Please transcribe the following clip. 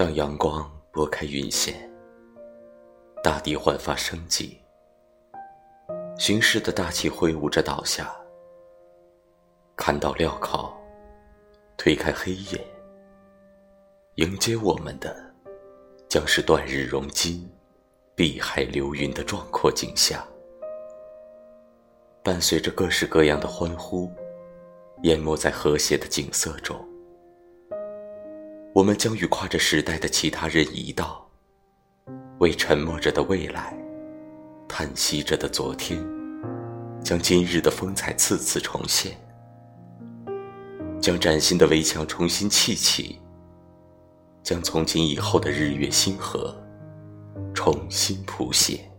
当阳光拨开云线，大地焕发生机，巡视的大气挥舞着倒下，看到镣铐，推开黑夜，迎接我们的将是断日融金、碧海流云的壮阔景象，伴随着各式各样的欢呼，淹没在和谐的景色中。我们将与跨着时代的其他人一道，为沉默着的未来、叹息着的昨天，将今日的风采次次重现，将崭新的围墙重新砌起，将从今以后的日月星河重新谱写。